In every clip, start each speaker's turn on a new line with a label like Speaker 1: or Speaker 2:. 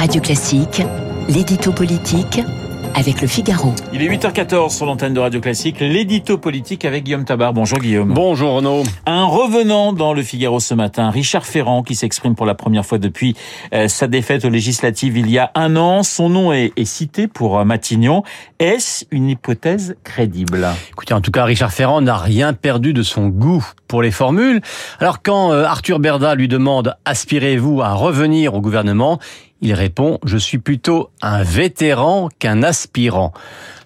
Speaker 1: Radio Classique, l'édito politique avec le Figaro.
Speaker 2: Il est 8h14 sur l'antenne de Radio Classique, l'édito politique avec Guillaume Tabar. Bonjour Guillaume.
Speaker 3: Bonjour Renaud.
Speaker 2: Un revenant dans le Figaro ce matin, Richard Ferrand, qui s'exprime pour la première fois depuis euh, sa défaite aux législatives il y a un an. Son nom est, est cité pour euh, Matignon. Est-ce une hypothèse crédible?
Speaker 3: Écoutez, en tout cas, Richard Ferrand n'a rien perdu de son goût pour les formules. Alors quand euh, Arthur Berda lui demande « aspirez-vous à revenir au gouvernement ?», il répond « Je suis plutôt un vétéran qu'un aspirant ».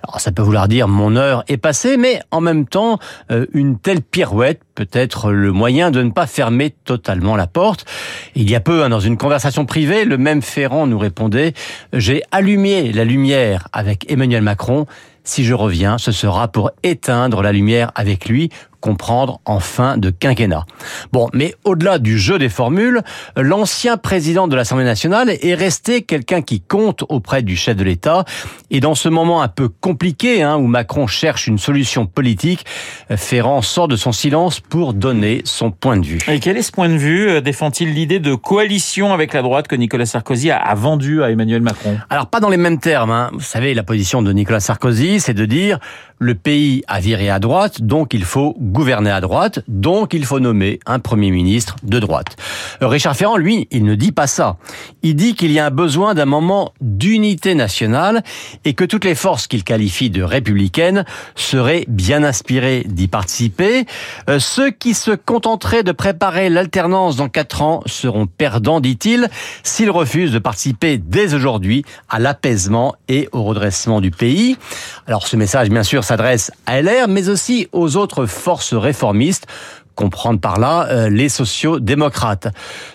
Speaker 3: Alors ça peut vouloir dire mon heure est passée, mais en même temps, euh, une telle pirouette peut être le moyen de ne pas fermer totalement la porte. Il y a peu, hein, dans une conversation privée, le même Ferrand nous répondait « J'ai allumé la lumière avec Emmanuel Macron. Si je reviens, ce sera pour éteindre la lumière avec lui comprendre en fin de quinquennat. Bon, mais au-delà du jeu des formules, l'ancien président de l'Assemblée nationale est resté quelqu'un qui compte auprès du chef de l'État. Et dans ce moment un peu compliqué, hein, où Macron cherche une solution politique, Ferrand sort de son silence pour donner son point de vue.
Speaker 2: Et quel est ce point de vue euh, Défend-il l'idée de coalition avec la droite que Nicolas Sarkozy a vendu à Emmanuel Macron?
Speaker 3: Alors pas dans les mêmes termes. Hein. Vous savez, la position de Nicolas Sarkozy, c'est de dire le pays a viré à droite, donc il faut gouverner à droite, donc il faut nommer un Premier ministre de droite. Euh, Richard Ferrand, lui, il ne dit pas ça. Il dit qu'il y a un besoin d'un moment d'unité nationale et que toutes les forces qu'il qualifie de républicaines seraient bien inspirées d'y participer. Euh, ceux qui se contenteraient de préparer l'alternance dans quatre ans seront perdants, dit-il, s'ils refusent de participer dès aujourd'hui à l'apaisement et au redressement du pays. Alors ce message, bien sûr, s'adresse à LR, mais aussi aux autres forces réformistes comprendre par là euh, les sociaux-démocrates.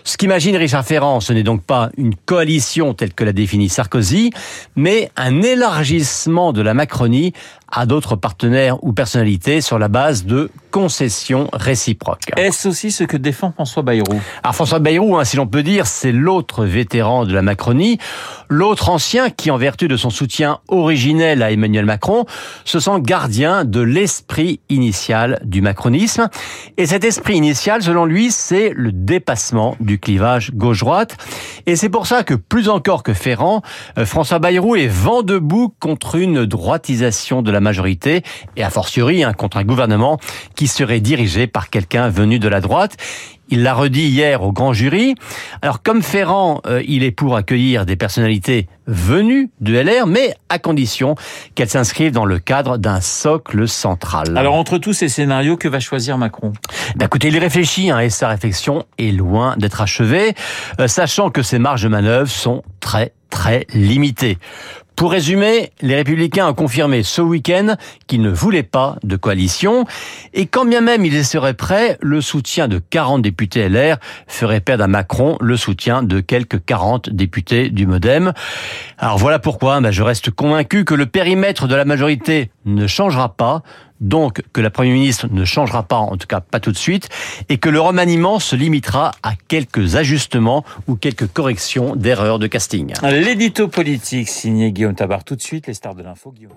Speaker 3: Ce qu'imagine Richard Ferrand, ce n'est donc pas une coalition telle que l'a définie Sarkozy, mais un élargissement de la Macronie à d'autres partenaires ou personnalités sur la base de concessions réciproques.
Speaker 2: Est-ce aussi ce que défend François Bayrou?
Speaker 3: Alors François Bayrou, hein, si l'on peut dire, c'est l'autre vétéran de la Macronie, l'autre ancien qui, en vertu de son soutien originel à Emmanuel Macron, se sent gardien de l'esprit initial du macronisme. Et cet esprit initial, selon lui, c'est le dépassement du clivage gauche-droite. Et c'est pour ça que, plus encore que Ferrand, euh, François Bayrou est vent debout contre une droitisation de la majorité et a fortiori hein, contre un gouvernement qui serait dirigé par quelqu'un venu de la droite. Il l'a redit hier au grand jury. Alors comme Ferrand, euh, il est pour accueillir des personnalités venues de LR, mais à condition qu'elles s'inscrivent dans le cadre d'un socle central.
Speaker 2: Alors entre tous ces scénarios, que va choisir Macron?
Speaker 3: Ben, Écoutez, il réfléchit hein, et sa réflexion est loin d'être achevée, euh, sachant que ses marges de manœuvre sont très très limitées. Pour résumer, les républicains ont confirmé ce week-end qu'ils ne voulaient pas de coalition et quand bien même ils seraient prêts, le soutien de 40 députés LR ferait perdre à Macron le soutien de quelques 40 députés du Modem. Alors voilà pourquoi ben je reste convaincu que le périmètre de la majorité ne changera pas donc que la Première ministre ne changera pas, en tout cas pas tout de suite, et que le remaniement se limitera à quelques ajustements ou quelques corrections d'erreurs de casting.
Speaker 2: L'édito politique signé Guillaume Tabar tout de suite, les stars de l'info Guillaume.